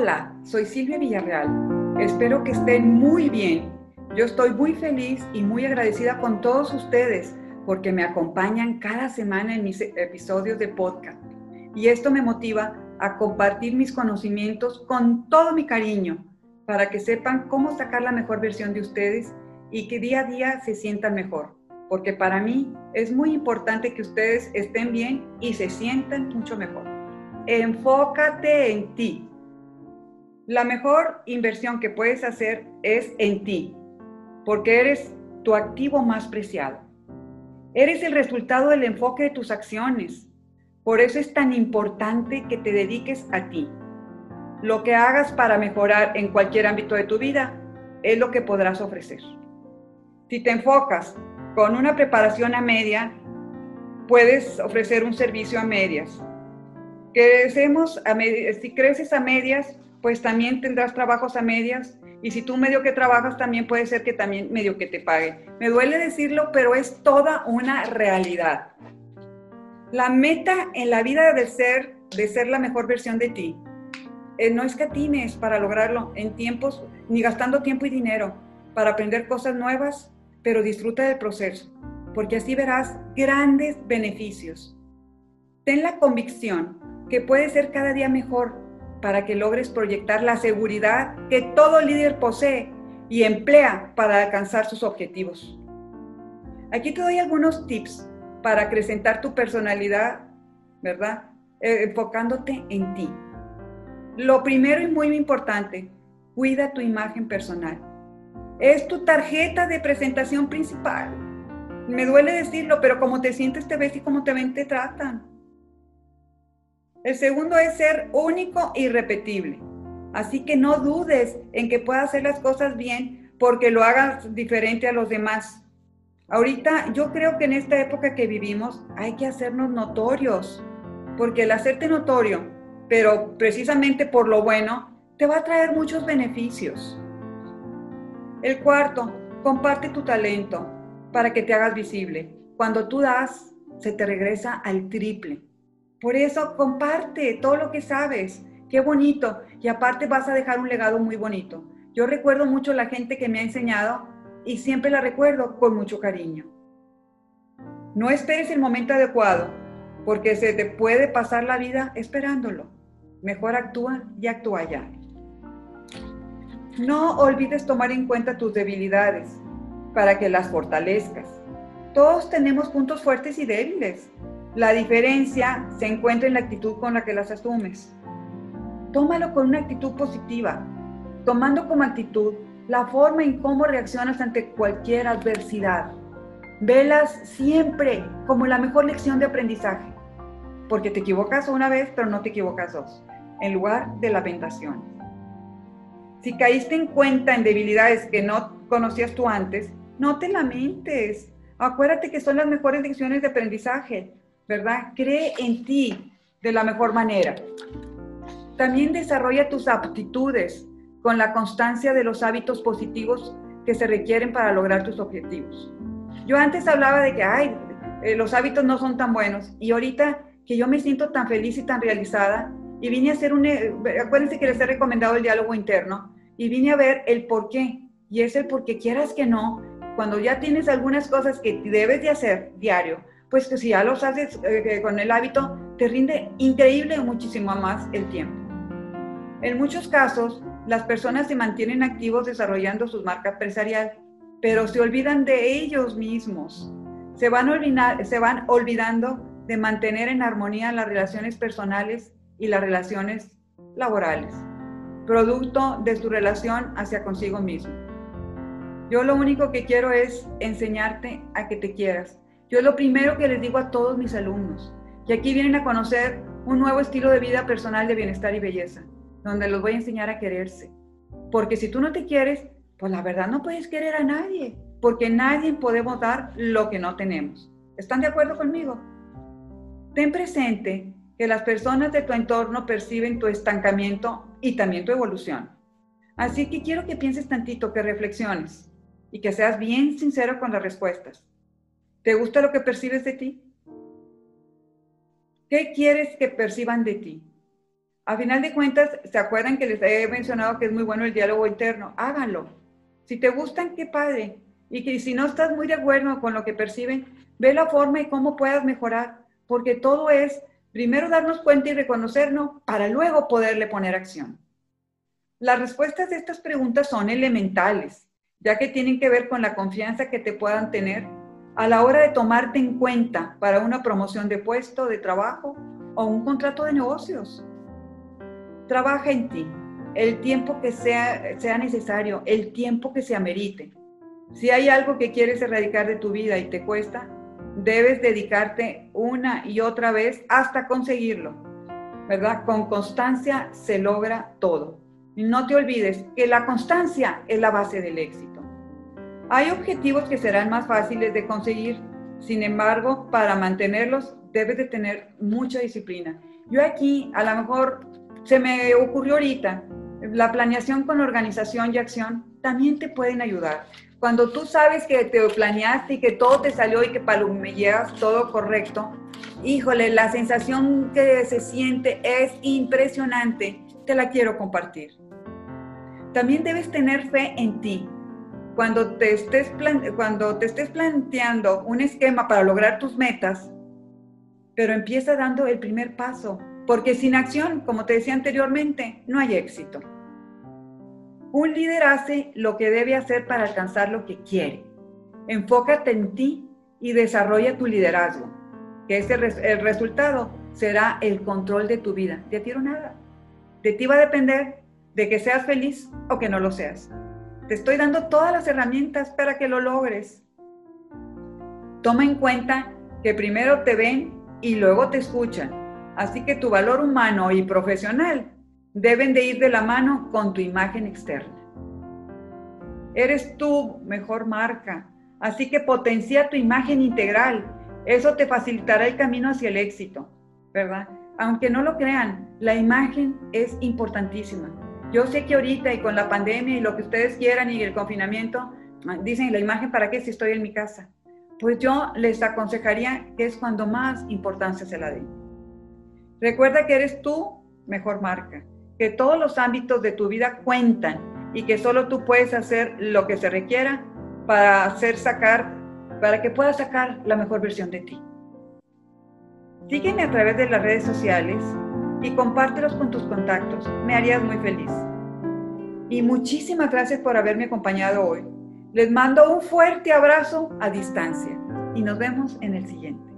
Hola, soy Silvia Villarreal. Espero que estén muy bien. Yo estoy muy feliz y muy agradecida con todos ustedes porque me acompañan cada semana en mis episodios de podcast. Y esto me motiva a compartir mis conocimientos con todo mi cariño para que sepan cómo sacar la mejor versión de ustedes y que día a día se sientan mejor. Porque para mí es muy importante que ustedes estén bien y se sientan mucho mejor. Enfócate en ti. La mejor inversión que puedes hacer es en ti, porque eres tu activo más preciado. Eres el resultado del enfoque de tus acciones. Por eso es tan importante que te dediques a ti. Lo que hagas para mejorar en cualquier ámbito de tu vida es lo que podrás ofrecer. Si te enfocas con una preparación a media, puedes ofrecer un servicio a medias. Crecemos si creces a medias, pues también tendrás trabajos a medias y si tú medio que trabajas, también puede ser que también medio que te pague. Me duele decirlo, pero es toda una realidad. La meta en la vida de ser, de ser la mejor versión de ti, eh, no escatines para lograrlo en tiempos, ni gastando tiempo y dinero para aprender cosas nuevas, pero disfruta del proceso, porque así verás grandes beneficios. Ten la convicción que puedes ser cada día mejor para que logres proyectar la seguridad que todo líder posee y emplea para alcanzar sus objetivos. Aquí te doy algunos tips para acrecentar tu personalidad, ¿verdad? Eh, enfocándote en ti. Lo primero y muy importante, cuida tu imagen personal. Es tu tarjeta de presentación principal. Me duele decirlo, pero como te sientes te ves y como te ven te tratan. El segundo es ser único y repetible. Así que no dudes en que puedas hacer las cosas bien porque lo hagas diferente a los demás. Ahorita yo creo que en esta época que vivimos hay que hacernos notorios, porque el hacerte notorio, pero precisamente por lo bueno, te va a traer muchos beneficios. El cuarto, comparte tu talento para que te hagas visible. Cuando tú das, se te regresa al triple. Por eso comparte todo lo que sabes. Qué bonito. Y aparte vas a dejar un legado muy bonito. Yo recuerdo mucho la gente que me ha enseñado y siempre la recuerdo con mucho cariño. No esperes el momento adecuado, porque se te puede pasar la vida esperándolo. Mejor actúa y actúa ya. No olvides tomar en cuenta tus debilidades para que las fortalezcas. Todos tenemos puntos fuertes y débiles la diferencia se encuentra en la actitud con la que las asumes. Tómalo con una actitud positiva, tomando como actitud la forma en cómo reaccionas ante cualquier adversidad. Velas siempre como la mejor lección de aprendizaje, porque te equivocas una vez, pero no te equivocas dos, en lugar de lamentación. Si caíste en cuenta en debilidades que no conocías tú antes, no te lamentes. Acuérdate que son las mejores lecciones de aprendizaje. ¿Verdad? Cree en ti de la mejor manera. También desarrolla tus aptitudes con la constancia de los hábitos positivos que se requieren para lograr tus objetivos. Yo antes hablaba de que, ay, eh, los hábitos no son tan buenos y ahorita que yo me siento tan feliz y tan realizada y vine a hacer un, eh, acuérdense que les he recomendado el diálogo interno y vine a ver el por qué. Y es el porque quieras que no, cuando ya tienes algunas cosas que debes de hacer diario, pues que si ya los haces eh, con el hábito, te rinde increíble muchísimo más el tiempo. En muchos casos, las personas se mantienen activos desarrollando su marca empresarial, pero se olvidan de ellos mismos. Se van olvidando de mantener en armonía las relaciones personales y las relaciones laborales, producto de su relación hacia consigo mismo. Yo lo único que quiero es enseñarte a que te quieras, yo lo primero que les digo a todos mis alumnos, que aquí vienen a conocer un nuevo estilo de vida personal de bienestar y belleza, donde los voy a enseñar a quererse. Porque si tú no te quieres, pues la verdad no puedes querer a nadie, porque nadie podemos dar lo que no tenemos. ¿Están de acuerdo conmigo? Ten presente que las personas de tu entorno perciben tu estancamiento y también tu evolución. Así que quiero que pienses tantito, que reflexiones y que seas bien sincero con las respuestas. ¿Te gusta lo que percibes de ti? ¿Qué quieres que perciban de ti? A final de cuentas, ¿se acuerdan que les he mencionado que es muy bueno el diálogo interno? Háganlo. Si te gustan, qué padre. Y que si no estás muy de acuerdo con lo que perciben, ve la forma y cómo puedas mejorar, porque todo es primero darnos cuenta y reconocernos para luego poderle poner acción. Las respuestas de estas preguntas son elementales, ya que tienen que ver con la confianza que te puedan tener a la hora de tomarte en cuenta para una promoción de puesto, de trabajo o un contrato de negocios. Trabaja en ti el tiempo que sea, sea necesario, el tiempo que se amerite. Si hay algo que quieres erradicar de tu vida y te cuesta, debes dedicarte una y otra vez hasta conseguirlo, ¿verdad? Con constancia se logra todo. No te olvides que la constancia es la base del éxito. Hay objetivos que serán más fáciles de conseguir, sin embargo, para mantenerlos debes de tener mucha disciplina. Yo aquí, a lo mejor se me ocurrió ahorita, la planeación con organización y acción también te pueden ayudar. Cuando tú sabes que te planeaste y que todo te salió y que llevas todo correcto, híjole, la sensación que se siente es impresionante. Te la quiero compartir. También debes tener fe en ti. Cuando te, estés cuando te estés planteando un esquema para lograr tus metas, pero empieza dando el primer paso, porque sin acción, como te decía anteriormente, no hay éxito. Un líder hace lo que debe hacer para alcanzar lo que quiere. Enfócate en ti y desarrolla tu liderazgo, que ese el resultado será el control de tu vida. De ti nada. De ti va a depender de que seas feliz o que no lo seas. Te estoy dando todas las herramientas para que lo logres. Toma en cuenta que primero te ven y luego te escuchan. Así que tu valor humano y profesional deben de ir de la mano con tu imagen externa. Eres tu mejor marca, así que potencia tu imagen integral. Eso te facilitará el camino hacia el éxito, ¿verdad? Aunque no lo crean, la imagen es importantísima. Yo sé que ahorita y con la pandemia y lo que ustedes quieran y el confinamiento, dicen, ¿la imagen para qué si estoy en mi casa? Pues yo les aconsejaría que es cuando más importancia se la den. Recuerda que eres tu mejor marca, que todos los ámbitos de tu vida cuentan y que solo tú puedes hacer lo que se requiera para hacer sacar, para que puedas sacar la mejor versión de ti. Sígueme a través de las redes sociales y compártelos con tus contactos. Me harías muy feliz. Y muchísimas gracias por haberme acompañado hoy. Les mando un fuerte abrazo a distancia y nos vemos en el siguiente.